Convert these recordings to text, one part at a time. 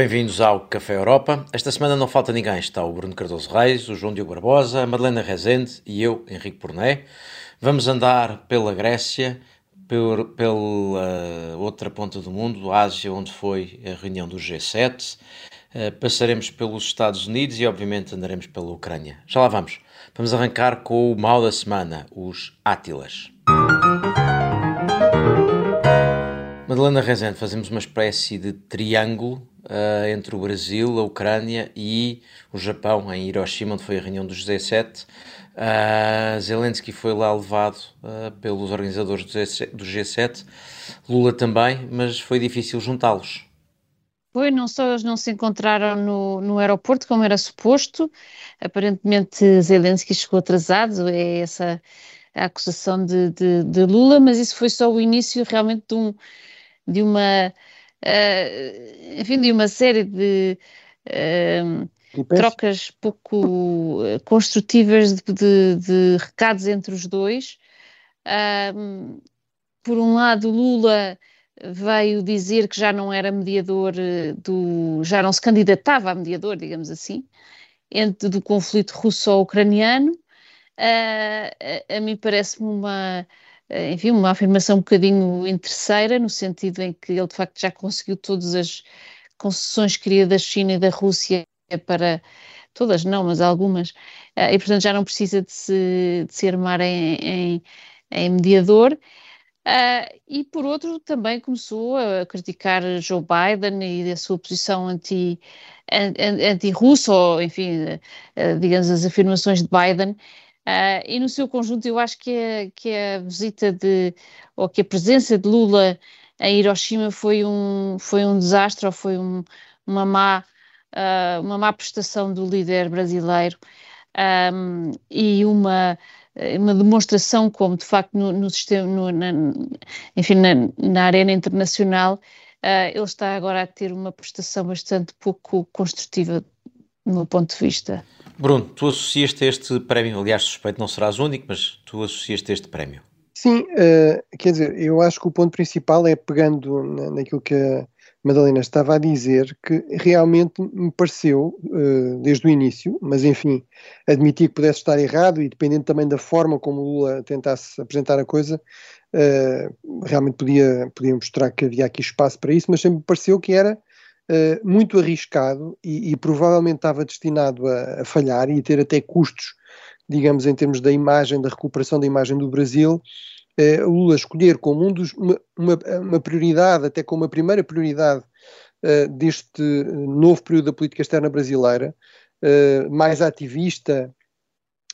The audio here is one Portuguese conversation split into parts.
Bem-vindos ao Café Europa. Esta semana não falta ninguém. Está o Bruno Cardoso Reis, o João Diogo Barbosa, a Madalena Rezende e eu, Henrique Porné. Vamos andar pela Grécia, por, pela outra ponta do mundo, Ásia, onde foi a reunião do G7. Uh, passaremos pelos Estados Unidos e, obviamente, andaremos pela Ucrânia. Já lá vamos. Vamos arrancar com o mal da semana, os Átilas. Madalena Rezende, fazemos uma espécie de triângulo uh, entre o Brasil, a Ucrânia e o Japão, em Hiroshima, onde foi a reunião dos G7. Uh, Zelensky foi lá levado uh, pelos organizadores do G7, Lula também, mas foi difícil juntá-los. Foi, não só eles não se encontraram no, no aeroporto como era suposto, aparentemente Zelensky chegou atrasado, é essa a acusação de, de, de Lula, mas isso foi só o início realmente de, um, de uma uh, enfim, de uma série de uh, trocas pouco eh, construtivas de, de, de, recados entre os dois. Uh, por um lado, Lula veio dizer que já não era mediador do, já não se candidatava a mediador, digamos assim, entre do conflito russo-ucraniano. Uh, a, a mim parece-me uma enfim, uma afirmação um bocadinho interesseira, no sentido em que ele de facto já conseguiu todas as concessões que queria da China e da Rússia para, todas não, mas algumas, eh, e portanto já não precisa de se, de se armar em, em, em mediador. Uh, e por outro também começou a criticar Joe Biden e a sua posição anti, anti-russa, ou enfim, digamos as afirmações de Biden, Uh, e no seu conjunto, eu acho que a, que a visita de, ou que a presença de Lula em Hiroshima foi um, foi um desastre ou foi um, uma, má, uh, uma má prestação do líder brasileiro um, e uma, uma demonstração como, de facto, no, no sistema, no, na, enfim, na, na arena internacional, uh, ele está agora a ter uma prestação bastante pouco construtiva, do meu ponto de vista. Bruno, tu associaste este prémio, aliás, suspeito não serás o único, mas tu associaste este prémio. Sim, uh, quer dizer, eu acho que o ponto principal é pegando na, naquilo que a Madalena estava a dizer, que realmente me pareceu, uh, desde o início, mas enfim, admiti que pudesse estar errado e dependendo também da forma como Lula tentasse apresentar a coisa, uh, realmente podia, podia mostrar que havia aqui espaço para isso, mas sempre me pareceu que era uh, muito arriscado e, e, provavelmente estava destinado a, a, falhar e ter até custos, digamos, em termos da imagem, da recuperação da imagem do Brasil. Uh, Lula escolher como um dos, uma, uma, uma, prioridade, até como a primeira prioridade uh, deste novo período da política externa brasileira, mais ativista,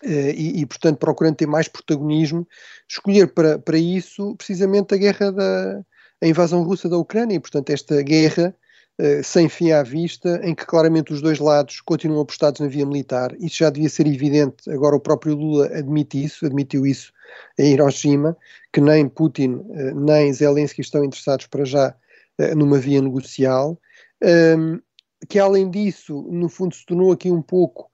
Uh, e, e, portanto, procurando ter mais protagonismo, escolher para, para isso precisamente a guerra da a invasão russa da Ucrânia. E, portanto, esta guerra eh, sem fim à vista, em que claramente os dois lados continuam apostados na via militar. Isso já devia ser evidente, agora o próprio Lula admite isso, admitiu isso em Hiroshima, que nem Putin eh, nem Zelensky estão interessados para já eh, numa via negocial. Que além disso, no fundo, se tornou aqui um pouco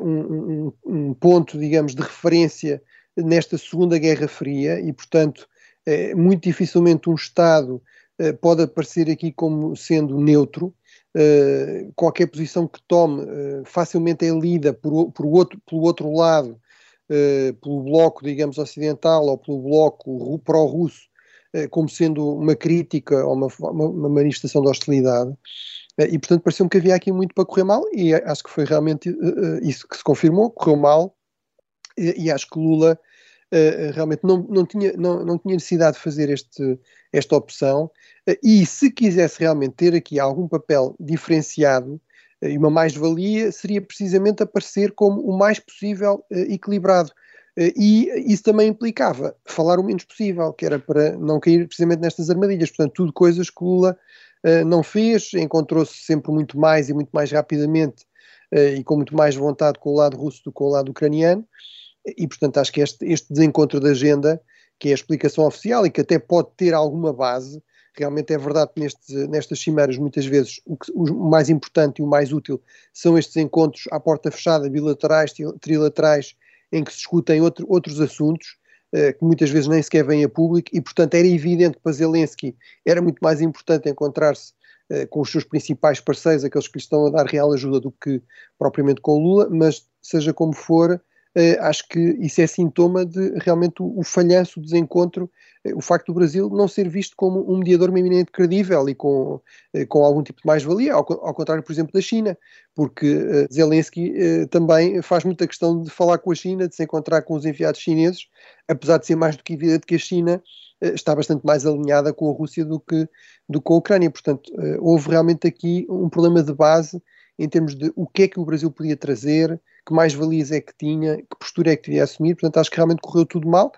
um, um, um, ponto, digamos, de referência nesta Segunda Guerra Fria e, portanto, muito dificilmente um Estado pode aparecer aqui como sendo neutro. Uh, qualquer posição que tome uh, facilmente é lida por, por outro, pelo outro lado, pelo bloco, digamos, ocidental ou pelo bloco pró-russo, como sendo uma crítica ou uma, uma, manifestação de hostilidade. e, portanto, pareceu-me que havia aqui muito para correr mal, e acho que foi realmente isso que se confirmou, correu mal, e acho que Lula realmente não, não, tinha, não, não tinha necessidade de fazer este, esta opção e se quisesse realmente ter aqui algum papel diferenciado eh, e uma mais-valia, seria precisamente aparecer como o mais possível eh, equilibrado. Eh, e isso também implicava falar o menos possível, que era para não cair precisamente nestas armadilhas. Portanto, tudo coisas que Lula não fez, encontrou-se sempre muito mais e muito mais rapidamente e com muito mais vontade com o lado russo do que com o lado ucraniano. E, portanto, acho que este, este desencontro de agenda, que é a explicação oficial e que até pode ter alguma base, Realmente é verdade que nestes, nestas cimeiras, muitas vezes, o, que, o, mais importante e o mais útil são estes encontros à porta fechada, bilaterais, trilaterais, em que se discutem outro, outros assuntos, uh, que muitas vezes nem sequer vêm a público, e portanto era evidente que para Zelensky era muito mais importante encontrar-se com os seus principais parceiros, aqueles que lhe estão a dar real ajuda, do que propriamente com o Lula, mas seja como for, acho que isso é sintoma de realmente o, o falhanço, o desencontro o facto do Brasil não ser visto como um mediador eminente credível e com, eh, com algum tipo de mais-valia, ao, ao, contrário, por exemplo, da China, porque Zelensky também faz muita questão de falar com a China, de se encontrar com os enviados chineses, apesar de ser mais do que evidente que a China está bastante mais alinhada com a Rússia do que, do que com a Ucrânia. Portanto, houve realmente aqui um problema de base em termos de o que é que o Brasil podia trazer, que mais-valias é que tinha, que postura é que devia assumir. Portanto, acho que realmente correu tudo mal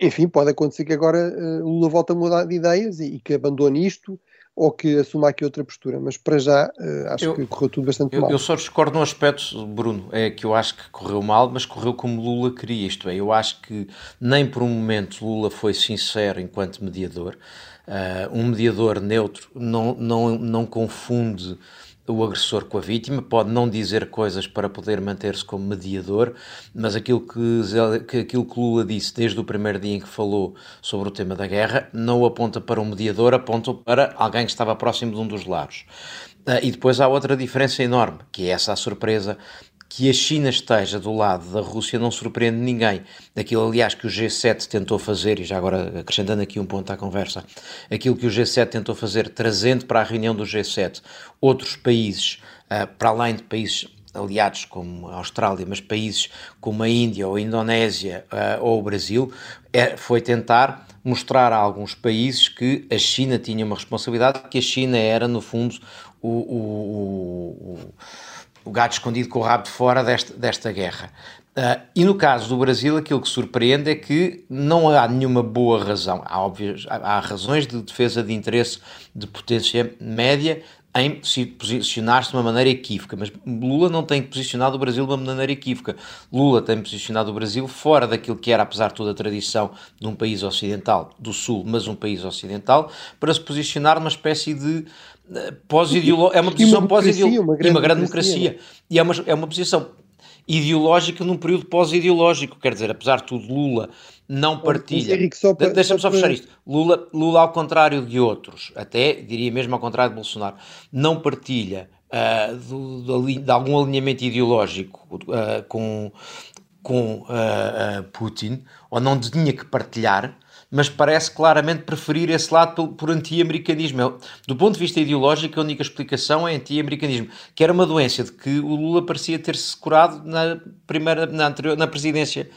enfim, pode acontecer que agora uh, Lula volte a mudar de ideias e, e, que abandone isto ou que assuma aqui outra postura, mas para já uh, acho eu, que correu tudo bastante eu, mal. Eu só discordo num aspecto, Bruno, é que eu acho que correu mal, mas correu como Lula queria, isto é, eu acho que nem por um momento Lula foi sincero enquanto mediador, uh, um mediador neutro não, não, não confunde o agressor com a vítima, pode não dizer coisas para poder manter-se como mediador, mas aquilo que, que, aquilo que Lula disse desde o primeiro dia em que falou sobre o tema da guerra não aponta para um mediador, aponta para alguém que estava próximo de um dos lados. Uh, e depois há outra diferença enorme, que é essa a surpresa que a China esteja do lado da Rússia não surpreende ninguém. Aquilo, aliás, que o G7 tentou fazer, e já agora acrescentando aqui um ponto à conversa, aquilo que o G7 tentou fazer, trazendo para a reunião do G7 outros países, uh, para além de países aliados como a Austrália, mas países como a Índia ou a Indonésia uh, ou o Brasil, é, foi tentar mostrar a alguns países que a China tinha uma responsabilidade, que a China era, no fundo, o, o, o o gato escondido com o rabo de fora desta, desta guerra. Uh, e no caso do Brasil, aquilo que surpreende é que não há nenhuma boa razão. Há, há, há razões de defesa de interesse de potência média em se posicionar-se de uma maneira equívoca, mas Lula não tem posicionado o Brasil de uma maneira equívoca. Lula tem posicionado o Brasil fora daquilo que era, apesar de toda a tradição de um país ocidental, do Sul, mas um país ocidental, para se posicionar numa espécie de pós-ideológica, é uma posição pós-ideológica e uma grande democracia. democracia. E é uma, é uma posição ideológica num período pós-ideológico, quer dizer, apesar de tudo, Lula não partilha. Deixa-me só fechar isto. Lula, Lula, ao contrário de outros, até diria mesmo ao contrário de Bolsonaro, não partilha uh, do, de, de, algum alinhamento ideológico uh, com, com uh, Putin, ou não tinha que partilhar, mas parece claramente preferir esse lado por, por anti-americanismo. Do ponto de vista ideológico, a única explicação é anti-americanismo, que era uma doença de que o Lula parecia ter-se curado na primeira, na anterior, na presidência.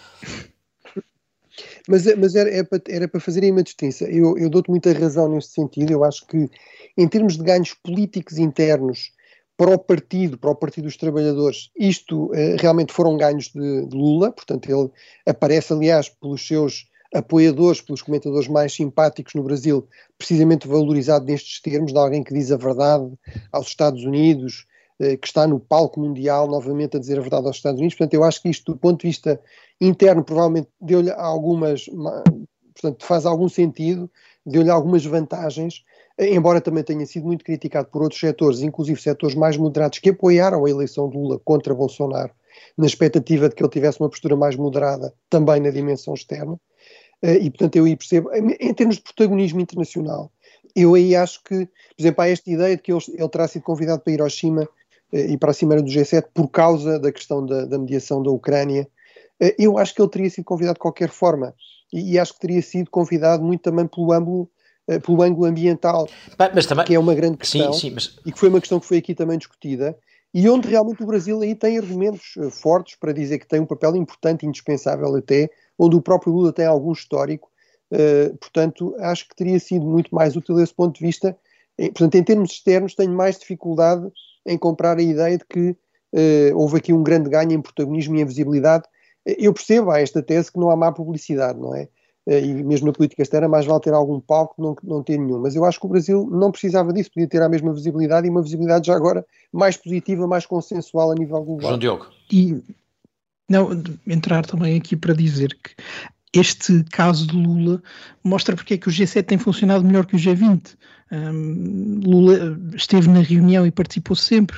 Mas, mas era, era, para, era para uma distinção. Eu, eu dou-te muita razão neste sentido. Eu acho que, em termos de ganhos políticos internos para o partido, para o Partido dos Trabalhadores, isto eh, realmente foram ganhos de, de, Lula. Portanto, ele aparece, aliás, pelos seus apoiadores, pelos comentadores mais simpáticos no Brasil, precisamente valorizado nestes termos, de alguém que diz a verdade aos Estados Unidos, eh, que está no palco mundial novamente a dizer a verdade aos Estados Unidos. Portanto, eu acho que isto, do ponto de vista interno, provavelmente deu-lhe algumas, portanto, faz algum sentido, deu-lhe algumas vantagens, eh, embora também tenha sido muito criticado por outros setores, inclusive setores mais moderados, que apoiaram a eleição de Lula contra Bolsonaro, na expectativa de que ele tivesse uma postura mais moderada também na dimensão externa. Eh, e portanto eu aí percebo, em termos de protagonismo internacional, eu aí acho que, por exemplo, há esta ideia de que ele, ele terá sido convidado para Hiroshima eh, e para a Cimeira do G7 por causa da questão da, da mediação da Ucrânia. Eh, eu acho que ele teria sido convidado de qualquer forma e, e acho que teria sido convidado muito também pelo ângulo pelo ângulo ambiental, também, que é uma grande questão sim, sim, mas... e que foi uma questão que foi aqui também discutida e onde realmente o Brasil aí tem argumentos fortes para dizer que tem um papel importante, indispensável até, onde o próprio Lula tem algum histórico, uh, portanto, acho que teria sido muito mais útil desse ponto de vista. E, portanto, em termos externos, tenho mais dificuldade em comprar a ideia de que uh, houve aqui um grande ganho em protagonismo e em visibilidade. Eu percebo há esta tese que não há má publicidade, não é? Eh, e mesmo na política externa, mais vale ter algum palco que não, não ter nenhum. Mas eu acho que o Brasil não precisava disso, podia ter a mesma visibilidade e uma visibilidade já agora mais positiva, mais consensual a nível global. João Diogo. E não, entrar também aqui para dizer que este caso de Lula mostra porque é que o G7 tem funcionado melhor que o G20. Um, Lula esteve na reunião e participou sempre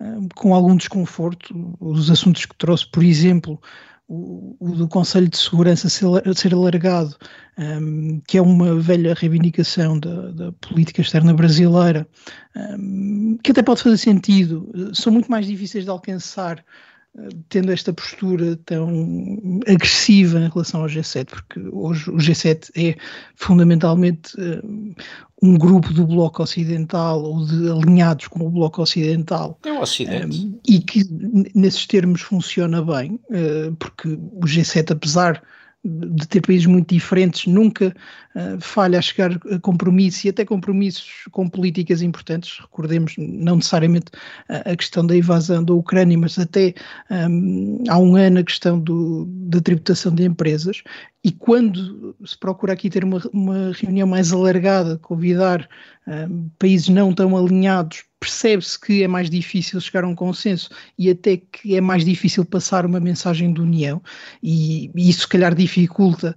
um, com algum desconforto. Os assuntos que trouxe, por exemplo, o, o do Conselho de Segurança ser, alargado, um, que é uma velha reivindicação da, da política externa brasileira, um, que até pode fazer sentido, são muito mais difíceis de alcançar tendo esta postura tão agressiva em relação ao G7, porque hoje o G7 é fundamentalmente uh, um grupo do Bloco Ocidental ou de alinhados com o Bloco Ocidental. É o Ocidente. Um, e que nesses termos funciona bem, uh, porque o G7, apesar de ter países muito diferentes, nunca uh, falha a chegar a compromissos e até compromissos com políticas importantes. Recordemos não necessariamente a, a questão da invasão da Ucrânia, mas até um, há um ano a questão do, da tributação de empresas. E quando se procura aqui ter uma, uma reunião mais alargada, convidar um, países não tão alinhados percebe-se que é mais difícil chegar a um consenso e até que é mais difícil passar uma mensagem de união e, e isso se calhar dificulta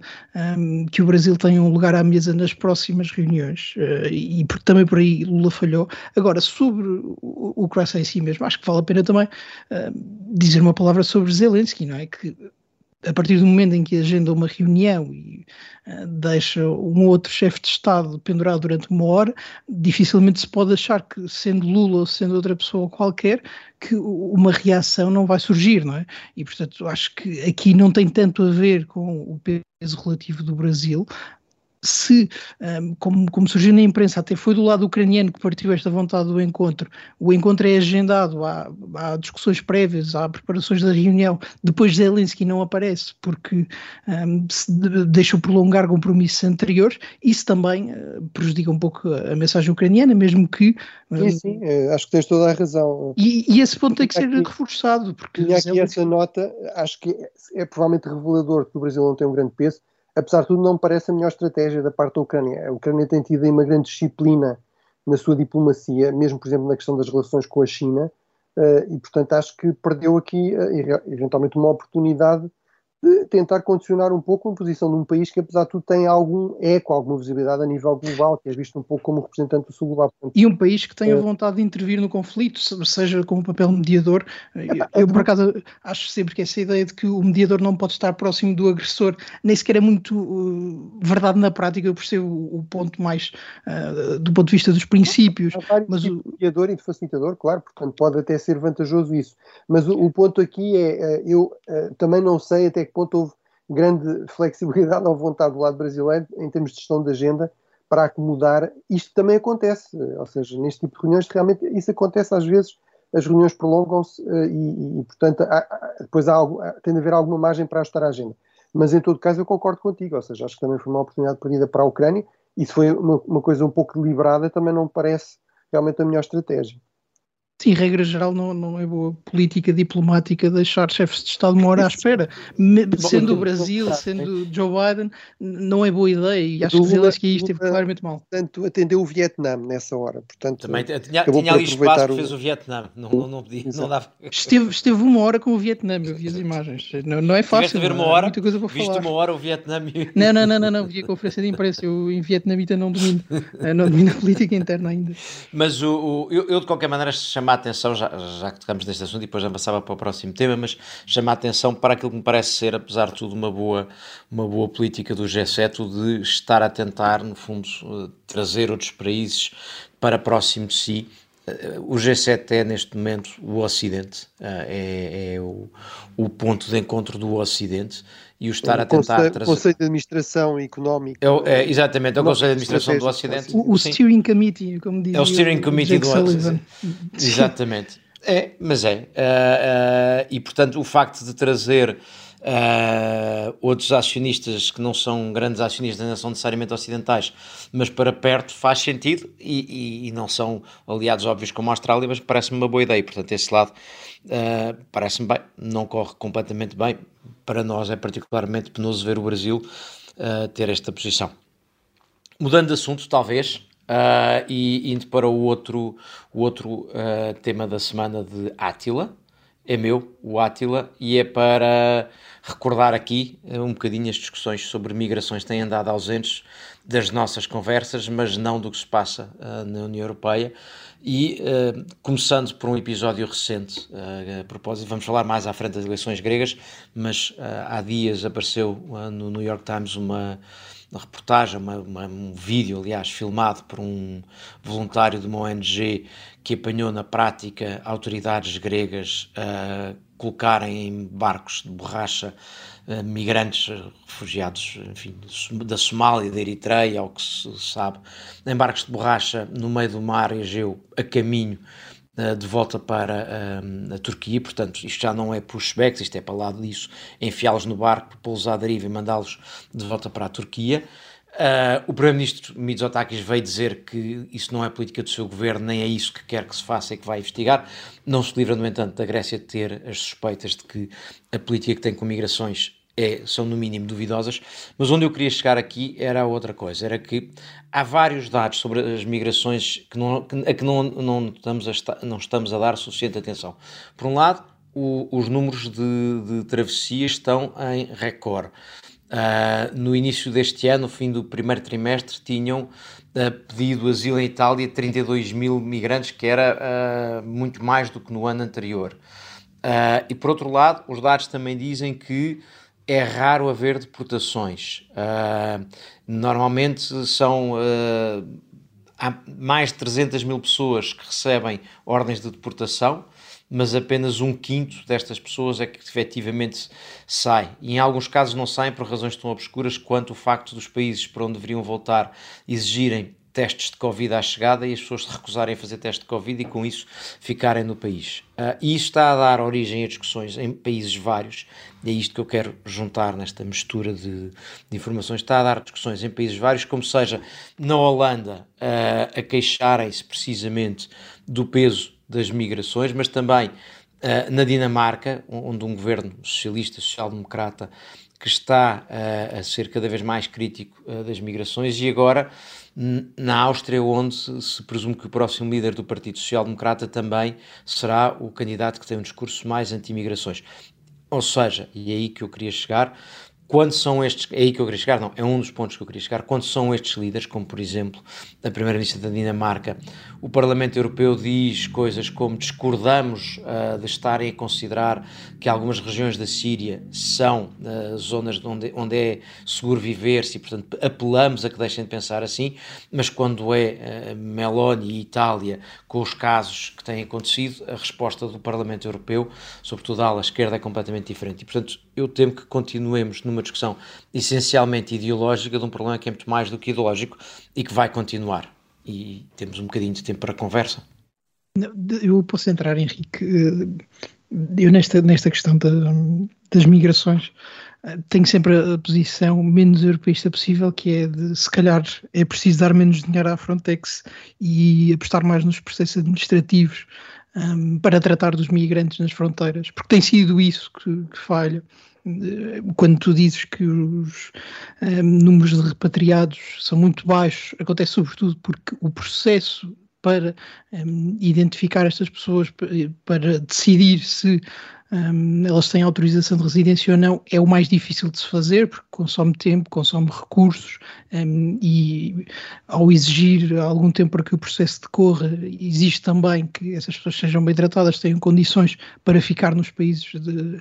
um, que o Brasil tenha um lugar à mesa nas próximas reuniões uh, e por, também por aí Lula falhou. Agora, sobre o, o Croácia em si mesmo, acho que vale a pena também uh, dizer uma palavra sobre Zelensky, não é? Que a partir do momento em que agenda uma reunião e uh, deixa um outro chefe de Estado pendurado durante uma hora, dificilmente se pode achar que, sendo Lula ou sendo outra pessoa qualquer, que uma reação não vai surgir, não é? E, portanto, acho que aqui não tem tanto a ver com o peso relativo do Brasil, se, como, como, surgiu na imprensa, até foi do lado ucraniano que partiu esta vontade do encontro, o encontro é agendado, há, há discussões prévias, há preparações da reunião, depois Zelensky não aparece porque um, se deixou prolongar compromissos anteriores, isso também uh, prejudica um pouco a, mensagem ucraniana, mesmo que... Um, sim, sim, eh, acho que tens toda a razão. E, e esse ponto tem que ser aqui, reforçado. Porque tinha aqui Zelensky... essa nota, acho que é, é provavelmente revelador que o Brasil não tem um grande peso, apesar de tudo, não me parece a melhor estratégia da parte da Ucrânia. A Ucrânia tem tido uma grande disciplina na sua diplomacia, mesmo, por exemplo, na questão das relações com a China, uh, e, portanto, acho que perdeu aqui, uh, eventualmente, uma oportunidade de tentar condicionar um pouco a posição de um país que, apesar de tudo, tem algum eco, alguma visibilidade a nível global, que é visto um pouco como representante do sul global. E um país que tem a vontade de intervir no conflito, seja com um papel mediador. Eu, por acaso, acho sempre que essa ideia de que o mediador não pode estar próximo do agressor nem sequer é muito uh, verdade na prática. Eu percebo o, o ponto mais uh, do ponto de vista dos princípios. Mas o mediador e de facilitador, claro, portanto, pode até ser vantajoso isso. Mas o, o ponto aqui é, uh, eu uh, também não sei até que ponto houve grande flexibilidade ou vontade do lado brasileiro em termos de gestão de agenda para acomodar. Isto também acontece, ou seja, neste tipo de reuniões, realmente isso acontece às vezes, as reuniões prolongam-se eh, e, e, portanto, há, depois há algo, tem de haver alguma margem para ajustar a agenda. Mas, em todo caso, eu concordo contigo, ou seja, acho que também foi uma oportunidade perdida para a Ucrânia se foi uma, uma coisa um pouco deliberada, também não me parece realmente a melhor estratégia. Sim, regra geral, não, não é boa política diplomática deixar chefes de Estado uma hora à espera. Sendo o Brasil, sendo Joe Biden, não é boa ideia e acho que Zelensky esteve claramente mal. Portanto, atendeu o Vietnã nessa hora. Portanto, Também tinha, tinha ali espaço que fez o Vietnã. Não, não, não, podia, não dava. Esteve, esteve uma hora com o Vietnã, eu vi as imagens. Não, não é fácil. Ver uma hora, muita coisa para viste falar. uma hora o Vietnã. Não, não, não, não, não, vi a conferência de imprensa. Eu em vietnamita não domino. Não domino a política interna ainda. Mas o, o eu, eu, de qualquer maneira, chamar a atenção já já que tocamos neste assunto e depois avançava para o próximo tema, mas chama a atenção para aquilo que me parece ser, apesar de tudo, uma boa, uma boa política do G7 de estar a tentar, no fundo, eh, trazer outros países para próximo de si. Eh, o G7 é, neste momento, o Ocidente, eh, é, é o, o ponto de encontro do Ocidente e o estar o a tentar conselho, trazer... Conselho de Administração Económica. É, é, exatamente, é o Conselho de Administração do Ocidente. O, o Steering Committee, como dizia. É o Steering Committee do Ocidente. Exatamente. É, mas é. Uh, uh, e portanto, o facto de trazer uh, outros acionistas que não são grandes acionistas, não são necessariamente ocidentais, mas para perto faz sentido e, e, e não são aliados óbvios como a Austrália, mas parece-me uma boa ideia. Portanto, esse lado parece-me bem, não corre completamente bem, para nós é particularmente penoso ver o Brasil uh, ter esta posição. Mudando de assunto, talvez, uh, e indo para o outro, o outro uh, tema da semana de Átila, é meu, o Átila, e é para recordar aqui eh, um bocadinho as discussões sobre migrações têm andado ausentes das nossas conversas, mas não do que se passa uh, na União Europeia. E uh, começando por um episódio recente, uh, a propósito, vamos falar mais à frente das eleições gregas, mas há dias apareceu no New York Times uma uma reportagem, uma, uma, um vídeo, aliás, filmado por um voluntário de uma ONG que apanhou na prática autoridades gregas a colocarem em barcos de borracha uh, migrantes refugiados enfim, da Somália, da Eritreia, ao que se sabe, em barcos de borracha no meio do mar Egeu, a caminho uh, de volta para uh, a Turquia, portanto, isto já não é pushbacks, isto é para lá disso, enfiá-los no barco, pô-los à deriva e mandá-los de volta para a Turquia. Uh, o Primeiro-Ministro Mitsotakis veio dizer que isso não é política do seu governo, nem é isso que quer que se faça e que vai investigar. Não se livra, no entanto, da Grécia de ter as suspeitas de que a política que tem com migrações é, são no mínimo duvidosas, mas onde eu queria chegar aqui era outra coisa, era que há vários dados sobre as migrações que não, a que não, não, estamos a, não estamos a dar suficiente atenção. Por um lado, o, os números de, de travessias estão em recorde. Uh, no início deste ano, no fim do primeiro trimestre, tinham uh, pedido asilo em Itália 32 mil migrantes, que era uh, muito mais do que no ano anterior. e por outro lado, os dados também dizem que é raro haver deportações. normalmente são há mais de 300 mil pessoas que recebem ordens de deportação mas apenas um quinto destas pessoas é que efetivamente sai. E em alguns casos não saem por razões tão obscuras quanto o facto dos países para onde deveriam voltar exigirem testes de Covid à chegada e as pessoas se recusarem a fazer teste de Covid e com isso ficarem no país. Uh, e isto está a dar origem a discussões em países vários, e é isto que eu quero juntar nesta mistura de, de informações, está a dar discussões em países vários, como seja na Holanda uh, a queixarem-se precisamente do peso das migrações, mas também uh, na Dinamarca, onde um governo socialista, social-democrata, que está uh, a ser cada vez mais crítico uh, das migrações, e agora na Áustria, onde se, se presume que o próximo líder do Partido Social Democrata também será o candidato que tem um discurso mais anti-migrações. Ou seja, e é aí que eu queria chegar, quando são estes, é aí que eu queria chegar, não, é um dos pontos que eu queria chegar, quando são estes líderes, como por exemplo a Primeira-Ministra da Dinamarca, o Parlamento Europeu diz coisas como discordamos uh, de estarem a considerar que algumas regiões da Síria são uh, zonas onde, onde é seguro viver-se e, portanto, apelamos a que deixem de pensar assim, mas quando é uh, Meloni e Itália, com os casos que têm acontecido, a resposta do Parlamento Europeu, sobretudo a ala esquerda, é completamente diferente. E, portanto, eu temo que continuemos numa discussão essencialmente ideológica de um problema que é muito mais do que ideológico e que vai continuar. E temos um bocadinho de tempo para conversa. Eu posso entrar, Henrique. Eu, nesta, nesta questão da, das migrações, tenho sempre a posição menos europeísta possível, que é de se calhar é preciso dar menos dinheiro à Frontex e apostar mais nos processos administrativos um, para tratar dos migrantes nas fronteiras, porque tem sido isso que, que falha quando tu dizes que os um, números de repatriados são muito baixos, acontece sobretudo porque o processo para um, identificar estas pessoas, para decidir se um, elas têm autorização de residência ou não, é o mais difícil de se fazer, porque consome tempo, consome recursos um, e ao exigir algum tempo para que o processo decorra, existe também que essas pessoas sejam bem tratadas, tenham condições para ficar nos países, de,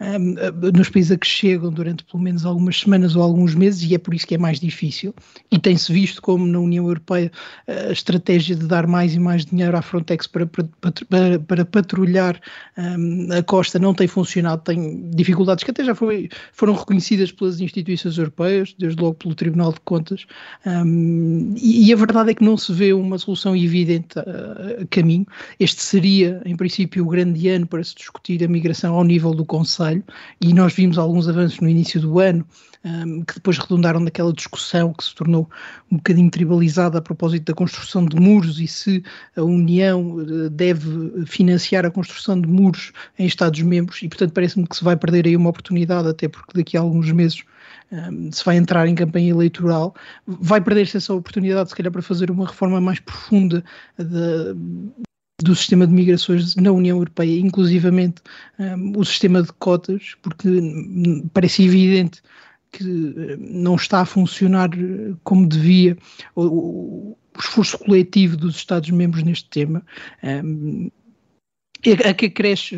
um, nos países a que chegam durante pelo menos algumas semanas ou alguns meses e é por isso que é mais difícil. E tem-se visto como na União Europeia a estratégia de dar mais e mais dinheiro à Frontex para, para, para, para patrulhar a costa proposta não tem funcionado, tem dificuldades que até já foi, foram reconhecidas pelas instituições europeias, desde logo pelo Tribunal de Contas, um, e, e, a verdade é que não se vê uma solução evidente a, a, caminho. Este seria, em princípio, o grande ano para se discutir a migração ao nível do Conselho, e nós vimos alguns avanços no início do ano, um, que depois redundaram naquela discussão que se tornou um bocadinho tribalizada a propósito da construção de muros e se a União eh, deve financiar a construção de muros em Estados-membros, e portanto parece-me que se vai perder aí uma oportunidade, até porque daqui a alguns meses se vai entrar em campanha eleitoral, vai perder-se essa oportunidade, se calhar, para fazer uma reforma mais profunda de, do sistema de migrações na União Europeia, inclusivamente um, o sistema de cotas, porque parece evidente que não está a funcionar como devia o, o esforço coletivo dos Estados-membros neste tema. Um, a que cresce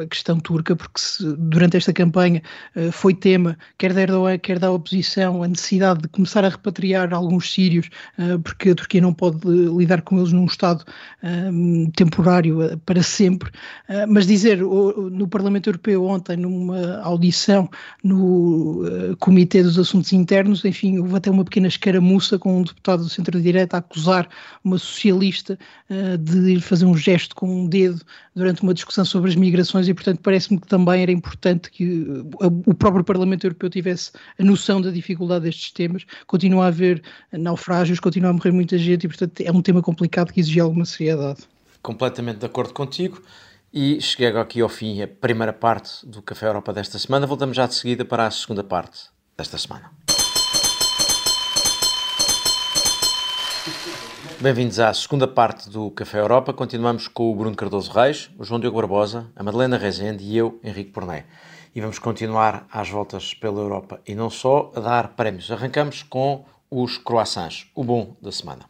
a questão turca, porque se, durante esta campanha uh, foi tema, quer da Erdogan, quer da oposição, a necessidade de começar a repatriar alguns sírios, uh, porque a Turquia não pode lidar com eles num estado um, temporário para sempre. mas dizer no Parlamento Europeu ontem, numa audição no Comitê dos Assuntos Internos, enfim, houve até uma pequena escaramuça com um deputado do centro-direita a acusar uma socialista de fazer um gesto com um dedo durante uma discussão sobre as migrações e, portanto, parece-me que também era importante que o próprio Parlamento Europeu tivesse a noção da dificuldade destes temas. Continua a haver naufrágios, continua a morrer muita gente e, portanto, é um tema complicado que exige alguma seriedade. Completamente de acordo contigo. E cheguei agora aqui ao fim a primeira parte do Café Europa desta semana. Voltamos já de seguida para a segunda parte desta semana. Bem-vindos à segunda parte do Café Europa. Continuamos com o Bruno Cardoso Reis, o João Diogo Barbosa, a Madalena Rezende e eu, Henrique Porné. E vamos continuar às voltas pela Europa e não só a dar prémios. Arrancamos com os croissants, o bom da semana.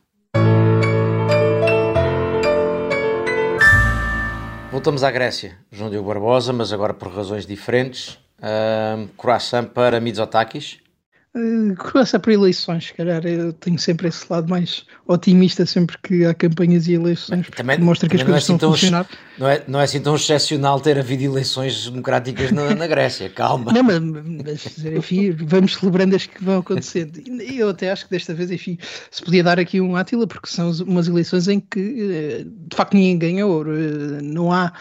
Voltamos à Grécia, João Diogo Barbosa, mas agora por razões diferentes. Uh, croissant para Mitsotakis, Uh, começa para eleições, se calhar eu tenho sempre esse lado mais otimista sempre que há campanhas e eleições, também, mostra que as coisas é assim estão a funcionar. Não é, não é assim tão excepcional ter havido eleições democráticas na, na Grécia, calma. Não, mas, mas, enfim, vamos celebrando as que vão acontecendo. E eu até acho que desta vez, enfim, se podia dar aqui um átila, porque são umas eleições em que eh, de facto ninguém ganha ouro, eh, não há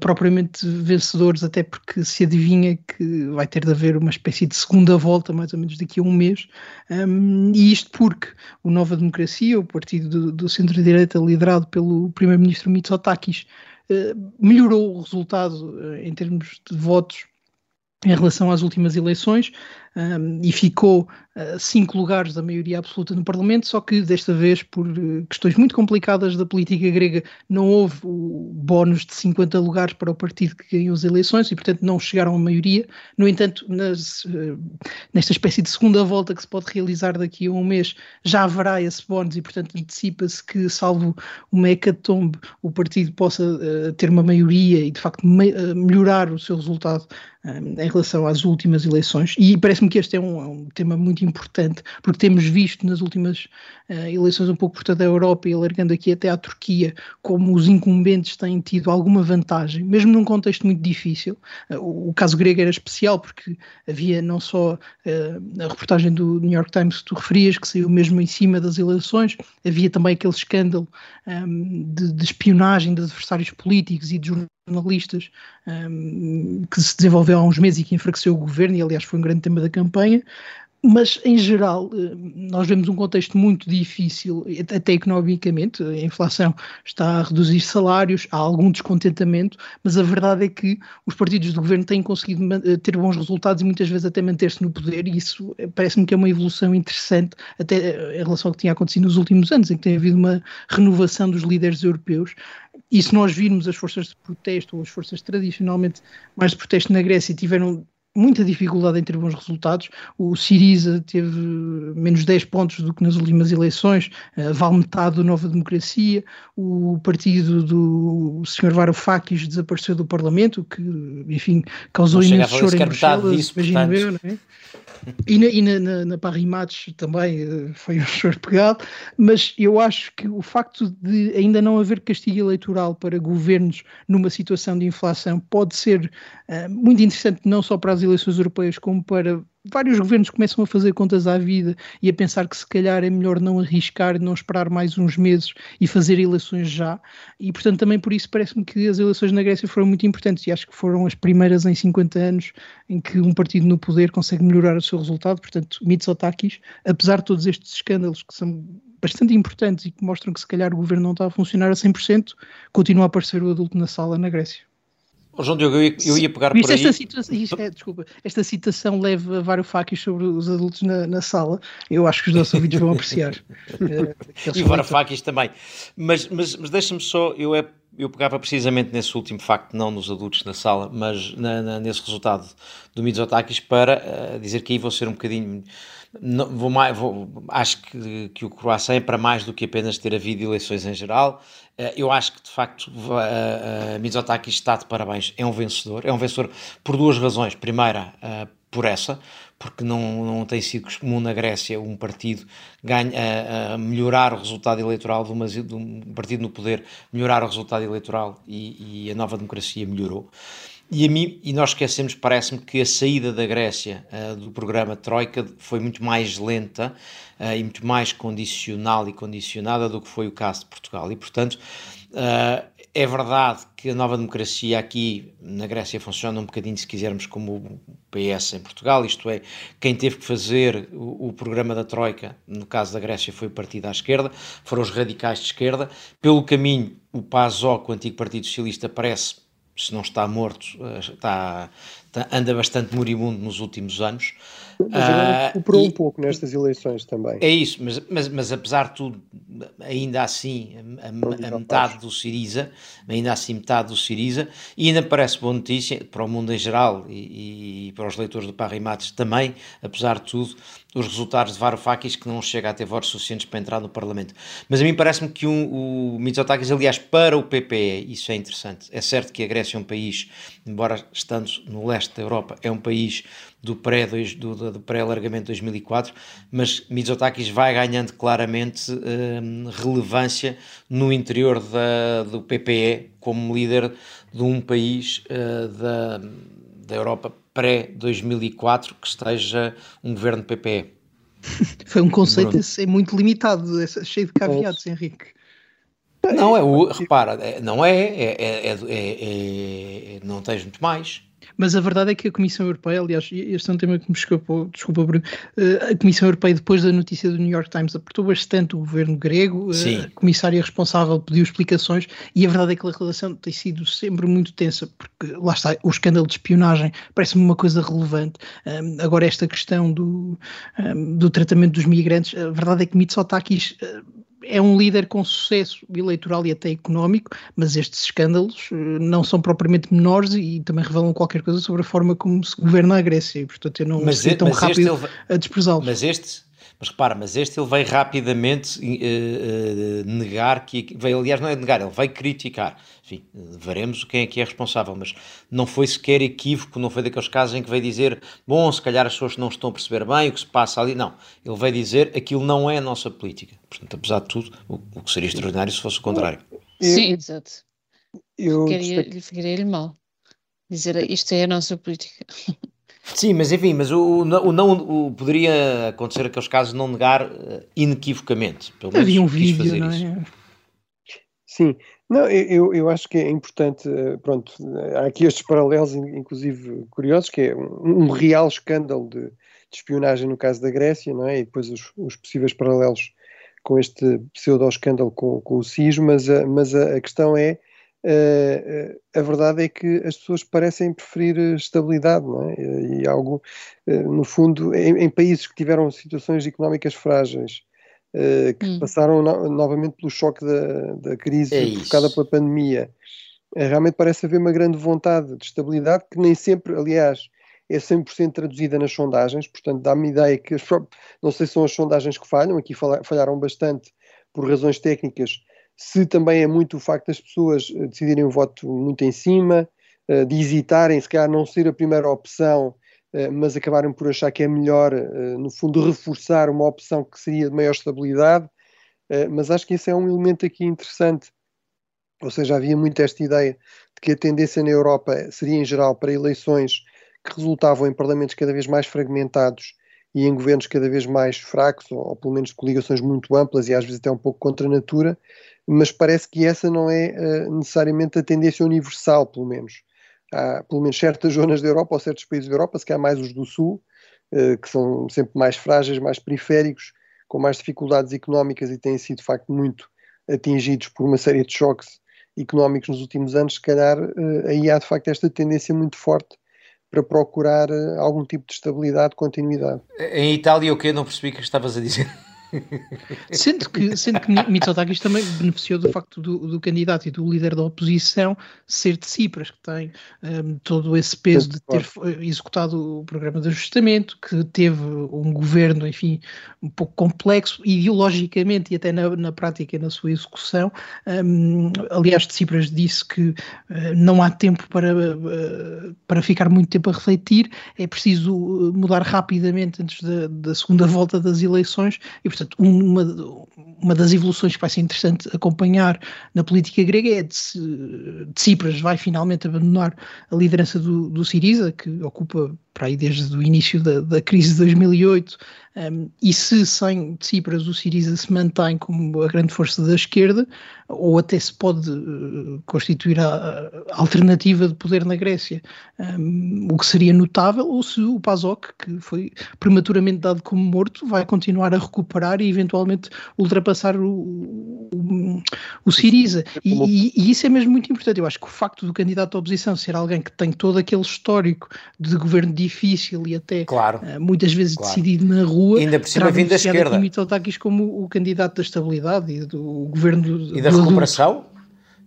propriamente vencedores, até porque se adivinha que vai ter de haver uma espécie de segunda volta, mais ou menos, de daqui a um mês, um, e isto porque o Nova Democracia, o partido do, do centro-direita liderado pelo primeiro-ministro Mitsotakis, uh, melhorou o resultado uh, em termos de votos em relação às últimas eleições um, e ficou cinco lugares da maioria absoluta no Parlamento, só que desta vez, por uh, questões muito complicadas da política grega, não houve o bónus de 50 lugares para o partido que ganhou as eleições e, portanto, não chegaram à maioria. No entanto, nas, uh, nesta espécie de segunda volta que se pode realizar daqui a um mês, já haverá esse bónus e, portanto, antecipa-se que, salvo uma hecatombe, o partido possa uh, ter uma maioria e, de facto, me melhorar o seu resultado em relação às últimas eleições. E parece-me que este é um, é um tema muito importante porque temos visto nas últimas uh, eleições um pouco por toda a Europa e alargando aqui até à Turquia, como os incumbentes têm tido alguma vantagem, mesmo num contexto muito difícil. Uh, o, o, caso grego era especial porque havia não só uh, a reportagem do New York Times que tu referias, que saiu mesmo em cima das eleições, havia também aquele escândalo um, ehm, de, de espionagem de adversários políticos e de jornalistas um, que se desenvolveu há uns meses e que enfraqueceu o governo, e aliás foi um grande tema da campanha. Mas, em geral, eh, nós vemos um contexto muito difícil, até economicamente. A inflação está a reduzir salários, há algum descontentamento, mas a verdade é que os partidos do governo têm conseguido eh, ter bons resultados e muitas vezes até manter-se no poder, e isso eh, parece-me que é uma evolução interessante, até em relação ao que tinha acontecido nos últimos anos, em que tem havido uma renovação dos líderes europeus. E se nós virmos as forças de protesto, ou as forças tradicionalmente mais de protesto na Grécia, tiveram muita dificuldade em ter bons resultados. O Siriza teve menos 10 pontos do que nas últimas eleições, uh, vale metade do Nova Democracia. O partido do Sr. Varoufakis desapareceu do Parlamento, que, enfim, causou imenso choro em Bruxelas, imagino eu, não é? E na, e na, na, na Parrimates também uh, foi um choro pegado, mas eu acho que o facto de ainda não haver castigo eleitoral para governos numa situação de inflação pode ser uh, muito interessante não só para as eleições europeias como para vários governos começam a fazer contas à vida e a pensar que se calhar é melhor não arriscar, não esperar mais uns meses e fazer eleições já. E portanto também por isso parece-me que as eleições na Grécia foram muito importantes e acho que foram as primeiras em 50 anos em que um partido no poder consegue melhorar o seu resultado. Portanto, Mitsotakis, apesar de todos estes escândalos que são bastante importantes e que mostram que se calhar o governo não está a funcionar a 100%, continua a aparecer o adulto na sala na Grécia. Oh, João Diogo, eu ia, eu ia pegar por esta aí. Situação, isto é, desculpa, esta citação leva Varoufakis sobre os adultos na, na, sala. Eu acho que os nossos ouvintes vão apreciar. uh, e Varoufakis também. Mas, mas, mas deixa-me só, eu, é, eu pegava precisamente nesse último facto, não nos adultos na sala, mas na, na, nesse resultado do Mitsotakis para uh, dizer que aí vou ser um bocadinho não, vou mais, vou, acho que, que o Croácia é para mais do que apenas ter havido eleições em geral. Eh, eu acho que de facto a Mitsotakis está de parabéns, é um vencedor. É um vencedor por duas razões. Primeira, eh, por essa, porque não, não tem sido comum na Grécia um partido ganha, a, melhorar o resultado eleitoral de, uma, de, um partido no poder, melhorar o resultado eleitoral e, e a nova democracia melhorou. E, mim, e nós esquecemos, parece-me, que a saída da Grécia uh, do programa Troika foi muito mais lenta uh, e muito mais condicional e condicionada do que foi o caso de Portugal. E, portanto, uh, é verdade que a nova democracia aqui na Grécia funciona um bocadinho, se quisermos, como o PS em Portugal, isto é, quem teve que fazer o, o programa da Troika, no caso da Grécia, foi o partido à esquerda, foram os radicais de esquerda. Pelo caminho, o PASOK, o antigo Partido Socialista, parece se não está morto, eh, está, anda bastante moribundo nos últimos anos. Mas agora recuperou uh, um pouco nestas eleições também. É isso, mas, mas, mas apesar de tudo, ainda assim, a, a, a metade do Siriza, ainda assim metade do Siriza, e ainda parece boa notícia para o mundo em geral e, e para os leitores do Parrimates também, apesar de tudo, os resultados de Varoufakis que não chega a ter votos suficientes para entrar no Parlamento. Mas a mim parece-me que um, o Mitsotakis, aliás, para o PPE, isso é interessante. É certo que a Grécia é um país, embora estando no leste da Europa, é um país do pré-alargamento pré de 2004, mas Mitsotakis vai ganhando claramente hum, relevância no interior da, do PPE como líder de um país uh, da, da Europa pré-2004 que esteja um governo PPE. Foi um conceito é muito limitado, é cheio de caveados, Henrique. Não, é o, repara, é, não é, é, é, é, não tens muito mais. Mas a verdade é que a Comissão Europeia, aliás, este é um tema que me escapou, desculpa, Bruno, eh, a Comissão Europeia, depois da notícia do New York Times, apertou bastante o governo grego, eh, Sim. a comissária responsável pediu explicações e a verdade é que a relação tem sido sempre muito tensa, porque lá está, o escândalo de espionagem parece-me uma coisa relevante. Agora, esta questão do, do tratamento dos migrantes, a verdade é que Mitsotakis uh, é um líder com sucesso eleitoral e até económico, mas estes escândalos eh, não são propriamente menores e também revelam qualquer coisa sobre a forma como se governa a Grécia e portanto eu não mas seria tão rápido ele, a desprezá-los. Mas este, mas repara, mas este ele veio rapidamente uh, uh, negar que veio, aliás, não é negar, ele veio criticar. Enfim, veremos quem é que é responsável, mas não foi sequer equívoco, não foi daqueles casos em que veio dizer, bom, se calhar as pessoas não estão a perceber bem o que se passa ali. Não, ele veio dizer aquilo não é a nossa política. Portanto, apesar de tudo, o, o que seria extraordinário se fosse o contrário. Sim, exato. Eu ficaria-lhe mal dizer isto é a nossa política. Sim, mas enfim, mas o, o não o, poderia acontecer aqueles casos não negar uh, inequivocamente. Pelo menos Havia um vídeo, não é? Sim, não, eu, eu acho que é importante, eh, pronto, há aqui estes paralelos, inclusive curiosos, que é um, um real escândalo de, de, espionagem no caso da Grécia, não é? E depois os, os possíveis paralelos com este pseudo-escândalo com, com o SIS, mas, a, mas a, a questão é Uh, a verdade é que as pessoas parecem preferir estabilidade, não é? E algo, uh, no fundo, em, em, países que tiveram situações económicas frágeis, uh, que hum. passaram no, novamente pelo choque da, da crise é provocada pela pandemia, realmente parece haver uma grande vontade de estabilidade que nem sempre, aliás, é 100% traduzida nas sondagens, portanto dá-me ideia que, as, não sei se são as sondagens que falham, aqui falharam bastante por razões técnicas, se também é muito o facto das pessoas eh, decidirem o voto muito em cima, eh, de hesitarem, se calhar não ser a primeira opção, eh, mas acabarem por achar que é melhor, no fundo, reforçar uma opção que seria de maior estabilidade. Mas acho que esse é um elemento aqui interessante. Ou seja, havia muito esta ideia de que a tendência na Europa seria, em geral, para eleições que resultavam em parlamentos cada vez mais fragmentados e em governos cada vez mais fracos, ou, ou pelo menos de coligações muito amplas e às vezes até um pouco contra a natura, mas parece que essa não é uh, necessariamente a tendência universal, pelo menos. Há pelo menos certas zonas da Europa ou certos países da Europa, se calhar mais os do Sul, uh, que são sempre mais frágeis, mais periféricos, com mais dificuldades económicas e têm sido de facto muito atingidos por uma série de choques económicos nos últimos anos, se calhar aí há de facto esta tendência muito forte para procurar algum tipo de estabilidade, continuidade. Em Itália, o que não percebi que estavas a dizer? Sendo que, sendo que Mitsotakis também beneficiou do facto do, do, candidato e do líder da oposição ser de Cipras, que tem um, todo esse peso de ter executado o programa de ajustamento, que teve um governo, enfim, um pouco complexo, ideologicamente e até na, na prática, na sua execução. Um, aliás, de Cipras disse que uh, não há tempo para, uh, para ficar muito tempo a refletir, é preciso mudar rapidamente antes da, da segunda volta das eleições e, portanto, Portanto, uma, uma das evoluções que vai ser interessante acompanhar na política grega é de, de Tsipras vai finalmente abandonar a liderança do, do Siriza, que ocupa para aí desde o início da, da crise de 2008, um, e se sem Tsipras o Siriza se mantém como a grande força da esquerda, ou até se pode uh, constituir a, a, alternativa de poder na Grécia, um, o que seria notável, ou se o PASOK, que foi prematuramente dado como morto, vai continuar a recuperar e eventualmente ultrapassar o, o, o Siriza. E, e, isso é mesmo muito importante. Eu acho que o facto do candidato à oposição ser alguém que tem todo aquele histórico de governo difícil e até claro, uh, muitas vezes claro. decidido na rua, ainda por cima vindo da esquerda. Mitsotakis como o candidato da estabilidade e do governo e da recuperação.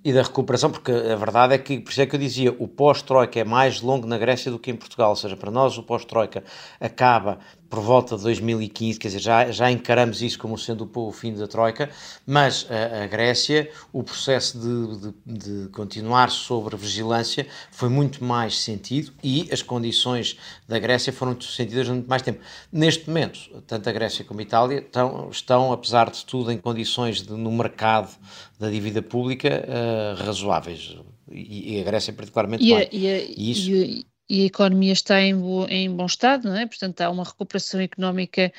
E da recuperação, porque a verdade é que, por isso é que eu dizia, o pós-Troika é mais longo na Grécia do que em Portugal, ou seja, para nós o pós-Troika acaba por volta de 2015, quer dizer, já, já encaramos isso como sendo o, o fim da Troika, mas a, a Grécia, o processo de, de, de, continuar sobre vigilância foi muito mais sentido e as condições da Grécia foram sentidas muito mais tempo. Neste momento, tanto a Grécia como a Itália estão, estão apesar de tudo, em condições de, no mercado da dívida pública uh, razoáveis. E, e, a Grécia particularmente e, a, e, a, e isso... E, e a economia está em, bo, em bom estado, não é? Portanto, há uma recuperação económica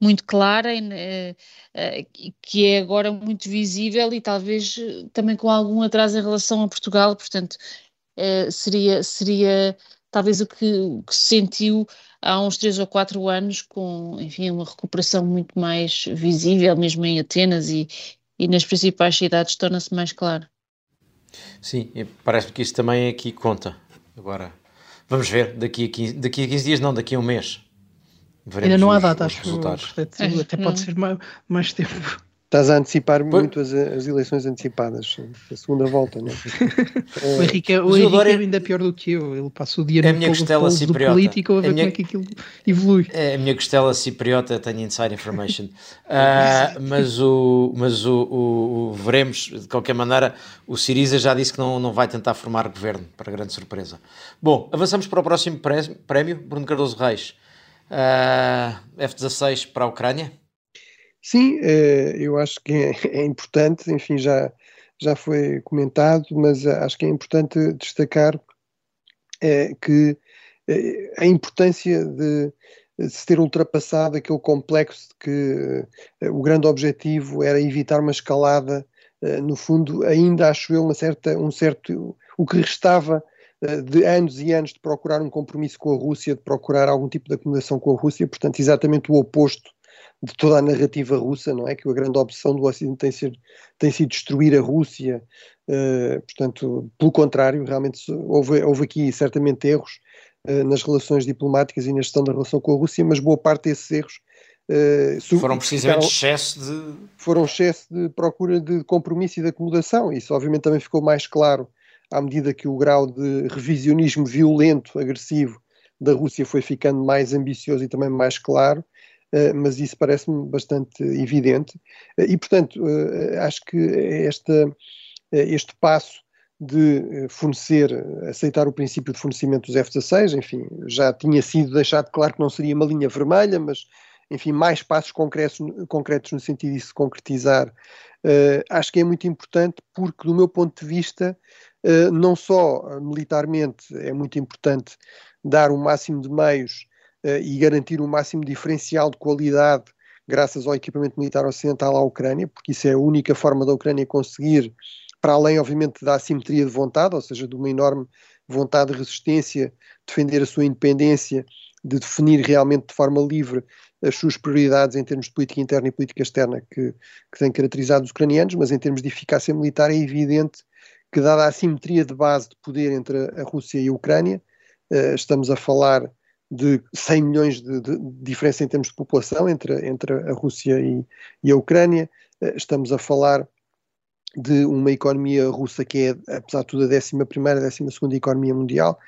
muito clara eh, eh, que é agora muito visível e talvez eh, também com algum atraso em relação a Portugal, portanto seria, seria talvez o que, o que se sentiu há uns três ou quatro anos com, enfim, uma recuperação muito mais visível, mesmo em Atenas e, e nas principais cidades torna-se mais claro. Sim, parece-me que isso também aqui conta. Agora, Vamos ver, daqui a 15, daqui a 15 dias, não, daqui a um mês. Veremos Ainda não há data, acho que até pode ser mais, mais tempo. Estás a antecipar pois. muito as, as, eleições antecipadas, a segunda volta, não é? o Henrique, é, o Henrique é ainda pior do que eu, ele passa o dia é no minha costela cipriota. político a ver minha, como é que aquilo evolui. É a minha costela cipriota, tenho inside information. uh, mas o, mas o, o, o, veremos, de qualquer maneira, o Siriza já disse que não, não vai tentar formar governo, para grande surpresa. Bom, avançamos para o próximo prémio, Bruno Cardoso Reis. Uh, F-16 para a Ucrânia. Sim, eh, eu acho que é, é, importante, enfim, já, já foi comentado, mas acho que é importante destacar é, que a importância de, se ter ultrapassado aquele complexo de que o grande objetivo era evitar uma escalada, no fundo, ainda acho eu uma certa, um certo, o que restava de anos e anos de procurar um compromisso com a Rússia, de procurar algum tipo de acomodação com a Rússia, portanto, exatamente o oposto de toda a narrativa russa, não é? Que a grande opção do Ocidente tem, ser, tem sido destruir a Rússia, uh, portanto, pelo contrário, realmente houve, houve aqui certamente erros uh, nas relações diplomáticas e na gestão da relação com a Rússia, mas boa parte desses erros uh, foram precisamente excesso de. Foram excesso de procura de compromisso e de acomodação. Isso, obviamente, também ficou mais claro à medida que o grau de revisionismo violento, agressivo da Rússia foi ficando mais ambicioso e também mais claro. Eh, mas isso parece-me bastante evidente. Eh, e, portanto, eh, acho que esta, este passo de fornecer, aceitar o princípio de fornecimento dos F-16, enfim, já tinha sido deixado claro que não seria uma linha vermelha, mas, enfim, mais passos concretos, concretos no sentido de se concretizar, acho que é muito importante porque, do meu ponto de vista, não só militarmente é muito importante dar o máximo de meios e garantir o máximo diferencial de qualidade graças ao equipamento militar ocidental à Ucrânia, porque isso é a única forma da Ucrânia conseguir, para além, obviamente, da assimetria de vontade, ou seja, de uma enorme vontade de resistência, defender a sua independência, de definir realmente de forma livre as suas prioridades em termos de política interna e política externa que, que têm caracterizado os ucranianos, mas em termos de eficácia militar é evidente que dada a assimetria de base de poder entre a Rússia e a Ucrânia, uh, estamos a falar de 100 milhões de, de, diferença em termos de população entre, entre a Rússia e, e a Ucrânia, uh, estamos a falar de uma economia russa que é, apesar de tudo, a 11 primeira, 12 segunda economia mundial,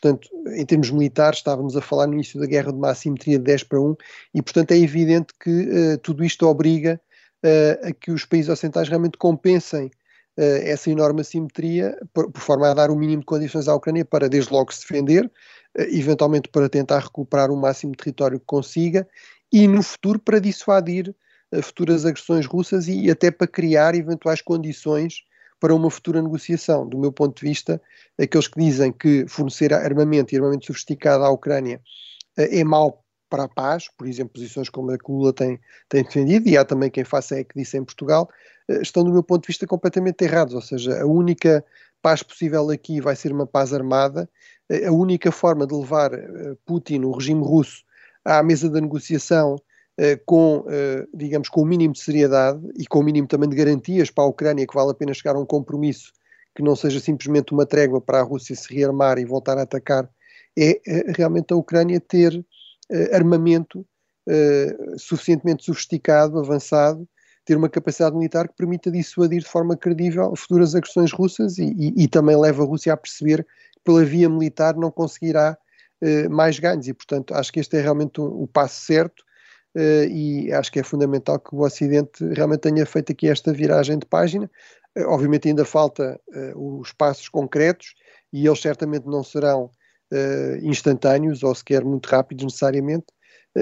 Portanto, em termos militares, estávamos a falar no início da guerra de uma assimetria de 10 para 1, e portanto é evidente que uh, tudo isto obriga uh, a que os países ocidentais realmente compensem essa enorme assimetria, por, por, forma a dar o mínimo de condições à Ucrânia para, desde logo, se defender, eventualmente para tentar recuperar o máximo de território que consiga, e no futuro para dissuadir futuras agressões russas e até para criar eventuais condições para uma futura negociação. Do meu ponto de vista, aqueles que dizem que fornecer armamento e armamento sofisticado à Ucrânia eh, é mau para a paz, por exemplo, posições como a que Lula tem, tem defendido, e há também quem faça é que disse em Portugal, eh, estão, do meu ponto de vista, completamente errados. Ou seja, a única paz possível aqui vai ser uma paz armada. Eh, a única forma de levar Putin, o regime russo, à mesa da negociação eh, com, eh, digamos, com o mínimo de seriedade e com o mínimo também de garantias para a Ucrânia que vale a pena chegar a um compromisso que não seja simplesmente uma trégua para a Rússia se rearmar e voltar a atacar, é eh, realmente a Ucrânia ter armamento suficientemente sofisticado, avançado, ter uma capacidade militar que permita dissuadir de forma credível futuras agressões russas e, e, e também leva a Rússia a perceber que pela via militar não conseguirá mais ganhos e, portanto, acho que este é realmente o, o passo certo uh, e acho que é fundamental que o Ocidente realmente tenha feito aqui esta viragem de página. Uh, obviamente ainda falta uh, os passos concretos e eles certamente não serão instantâneos ou sequer muito rápidos necessariamente,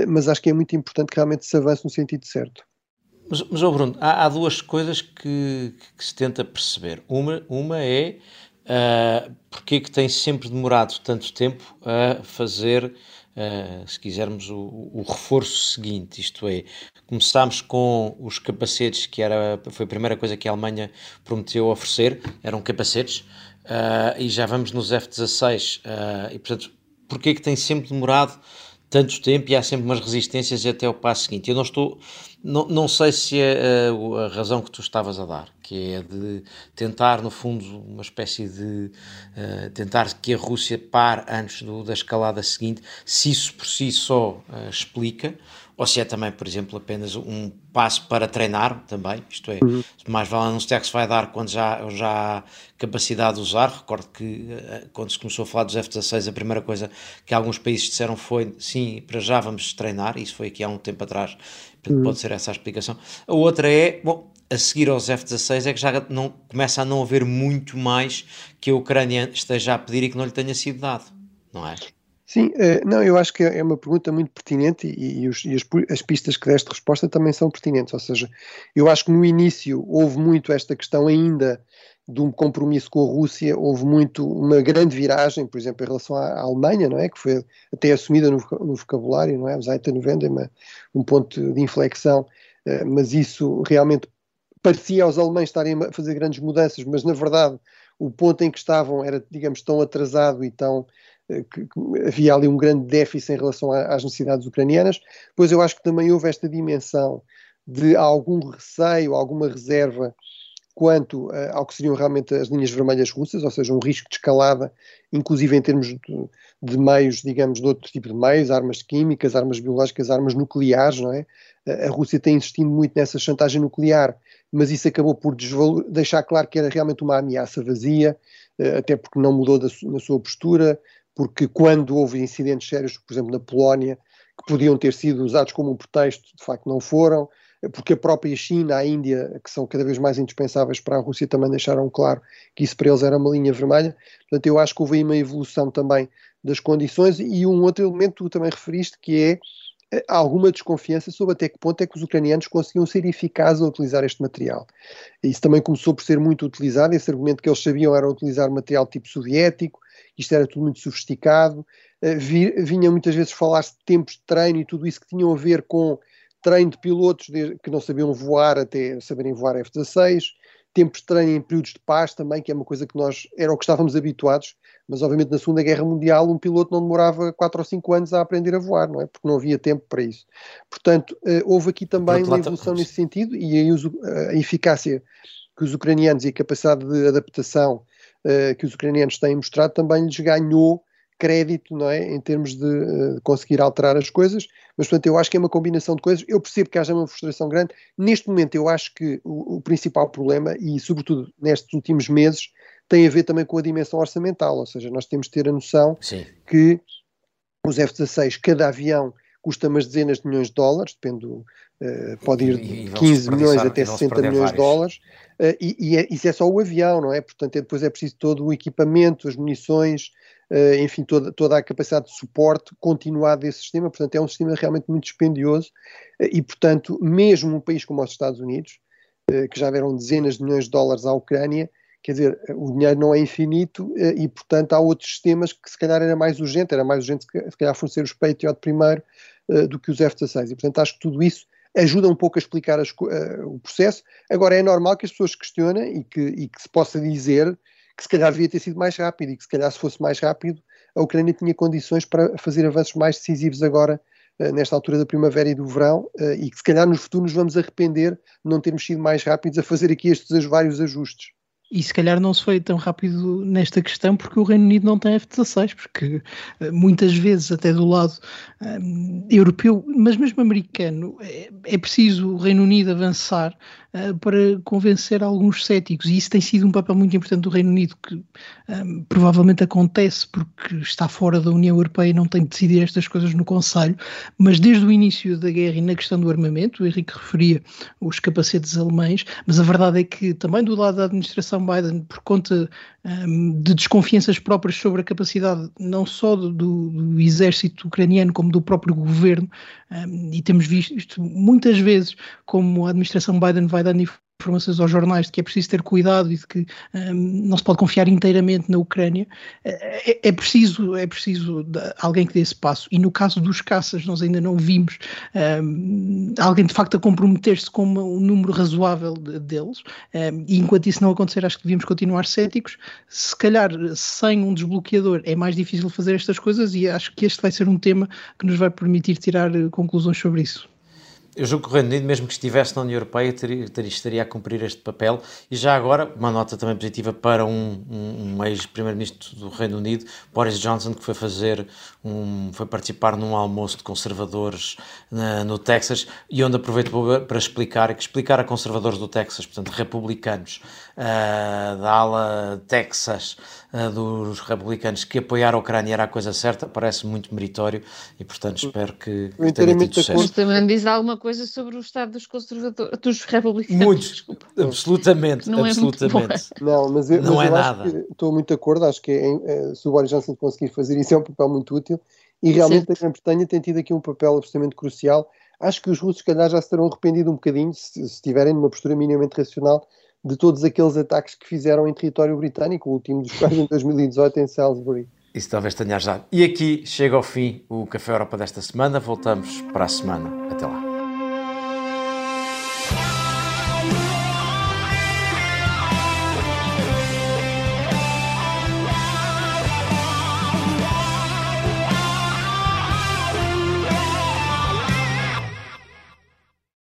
mas acho que é muito importante que realmente se avance no sentido certo. Mas, mas oh Bruno, há, há duas coisas que, que, se tenta perceber. Uma, uma é uh, porque é que tem sempre demorado tanto tempo a fazer uh, se quisermos, o, o, reforço seguinte, isto é, começámos com os capacetes, que era, foi a primeira coisa que a Alemanha prometeu oferecer, eram capacetes, uh, e já vamos nos F-16, uh, eh, e portanto, porquê é que tem sempre demorado tanto tempo e há sempre umas resistências até o passo seguinte. Eu não estou, não, não sei se é a, a, razão que tu estavas a dar, que é de tentar, no fundo, uma espécie de uh, tentar que a Rússia pare antes do, da escalada seguinte, se isso por si só explica, ou se é também, por exemplo, apenas um passo para treinar também, isto é, uhum. mais vale anunciar que se vai dar quando já, já há capacidade de usar, recordo que eh, quando se começou a falar dos F-16 a primeira coisa que alguns países disseram foi, sim, para já vamos treinar, isso foi aqui há um tempo atrás, uhum. pode ser essa a explicação. A outra é, bom, a seguir aos F-16 é que já não, começa a não haver muito mais que a Ucrânia esteja a pedir e que não lhe tenha sido dado, não é? Sim, uh, não, eu acho que é uma pergunta muito pertinente e, e, os, e as, as, pistas que deste resposta também são pertinentes. Ou seja, eu acho que no início houve muito esta questão ainda de um compromisso com a Rússia, houve muito uma grande viragem, por exemplo, em relação à, à Alemanha, não é? Que foi até assumida no, no vocabulário, não é? Zaita Novenda, um ponto de inflexão, uh, mas isso realmente parecia aos alemães estarem a fazer grandes mudanças, mas na verdade o ponto em que estavam era, digamos, tão atrasado e tão eh, que, que havia ali um grande déficit em relação a, às necessidades ucranianas. Pois eu acho que também houve esta dimensão de algum receio, alguma reserva quanto uh, ao que seriam realmente as linhas vermelhas russas, ou seja, um risco de escalada, inclusive em termos de, de, meios, digamos, de outro tipo de meios, armas químicas, armas biológicas, armas nucleares, não é? A Rússia tem insistido muito nessa chantagem nuclear, mas isso acabou por deixar claro que era realmente uma ameaça vazia, uh, até porque não mudou da, na sua postura, porque quando houve incidentes sérios, por exemplo, na Polónia, que podiam ter sido usados como um pretexto, de facto não foram, porque a própria China, a Índia, que são cada vez mais indispensáveis para a Rússia, também deixaram claro que isso para eles era uma linha vermelha. Portanto, eu acho que houve aí uma evolução também das condições e um outro elemento que tu também referiste, que é eh, alguma desconfiança sobre até que ponto é que os ucranianos conseguiam ser eficazes a utilizar este material. Isso também começou por ser muito utilizado, esse argumento que eles sabiam era utilizar material tipo soviético, isto era tudo muito sofisticado, uh, vinha muitas vezes falar-se de tempos de treino e tudo isso que tinham a ver com treino de pilotos que não sabiam voar até saberem voar F-16, tempos de treino em períodos de paz também, que é uma coisa que nós, era o que estávamos habituados, mas obviamente na Segunda Guerra Mundial um piloto não demorava 4 ou 5 anos a aprender a voar, não é? Porque não havia tempo para isso. Portanto, uh, houve aqui também uma evolução nesse sentido e aí a eficácia que os ucranianos e a capacidade de adaptação uh, que os ucranianos têm mostrado também lhes ganhou crédito, não é, em termos de uh, conseguir alterar as coisas, mas portanto eu acho que é uma combinação de coisas, eu percebo que haja uma frustração grande, neste momento eu acho que o, o principal problema, e sobretudo nestes últimos meses, tem a ver também com a dimensão orçamental, ou seja, nós temos de ter a noção Sim. que os F-16, cada avião custa umas dezenas de milhões de dólares, depende do, uh, pode ir de 15 milhões até 60 milhões vários. de dólares, uh, e, e é, isso é só o avião, não é? Portanto, é, depois é preciso todo o equipamento, as munições, enfim, toda, toda a capacidade de suporte continuado desse sistema, portanto, é um sistema realmente muito dispendioso, e, portanto, mesmo um país como os Estados Unidos, que já deram dezenas de milhões de dólares à Ucrânia, quer dizer, o dinheiro não é infinito e, portanto, há outros sistemas que se calhar era mais urgente, era mais urgente se calhar fornecer os Patriot primeiro do que os F-16. E, portanto, acho que tudo isso ajuda um pouco a explicar as, uh, o processo. Agora, é normal que as pessoas questionem e que, e que se possa dizer que se calhar devia ter sido mais rápido e que se calhar se fosse mais rápido a Ucrânia tinha condições para fazer avanços mais decisivos agora uh, nesta altura da primavera e do verão uh, e que se calhar no futuro nos vamos arrepender de não termos sido mais rápidos a fazer aqui estes vários ajustes. E se calhar não se foi tão rápido nesta questão porque o Reino Unido não tem F-16, porque eh, muitas vezes, até do lado eh, europeu, mas mesmo americano, é, é, preciso o Reino Unido avançar uh, para convencer alguns céticos. E isso tem sido um papel muito importante do Reino Unido, que um, provavelmente acontece porque está fora da União Europeia e não tem de decidir estas coisas no Conselho, mas desde o início da guerra e na questão do armamento, o Henrique referia os capacetes alemães, mas a verdade é que também do lado da administração Biden por conta um, de desconfianças próprias sobre a capacidade não só do, do exército ucraniano como do próprio governo um, e temos visto muitas vezes como a administração Biden vai dando informações aos jornais de que é preciso ter cuidado e de que um, não se pode confiar inteiramente na Ucrânia, é, é, é preciso, é preciso alguém que dê esse passo. E no caso dos caças, nós ainda não vimos um, alguém de facto a comprometer-se com um número razoável de, deles. Um, e enquanto isso não acontecer, acho que devíamos continuar céticos. Se calhar, sem um desbloqueador, é mais difícil fazer estas coisas, e acho que este vai ser um tema que nos vai permitir tirar eh, conclusões sobre isso. Eu julgo que o Reino Unido, mesmo que estivesse na União Europeia, teria, teria, estaria a cumprir este papel. E já agora, uma nota também positiva para um, um, um ex-primeiro-ministro do Reino Unido, Boris Johnson, que foi fazer um, foi participar num almoço de conservadores na, no Texas e onde aproveitou para explicar, que explicar a conservadores do Texas, portanto republicanos, uh, da ala Texas, uh, dos republicanos, que apoiar a Ucrânia era a coisa certa, parece muito meritório e portanto espero que, que tenha tido sucesso. também diz alguma coisa sobre o estado dos conservadores, dos republicanos. Muitos, Desculpa. absolutamente, não absolutamente. É não, mas eu, não mas é eu nada. estou muito de acordo, acho que é, é, se o Boris Johnson conseguir fazer isso é um papel muito útil e realmente certo. a Grã-Bretanha tem tido aqui um papel absolutamente crucial. Acho que os russos, se calhar, já se terão arrependido um bocadinho, se, se estiverem numa postura minimamente racional, de todos aqueles ataques que fizeram em território britânico, o último dos quais em 2018 em Salisbury. Isso talvez tenha já. E aqui chega ao fim o Café Europa desta semana. Voltamos para a semana. Até lá.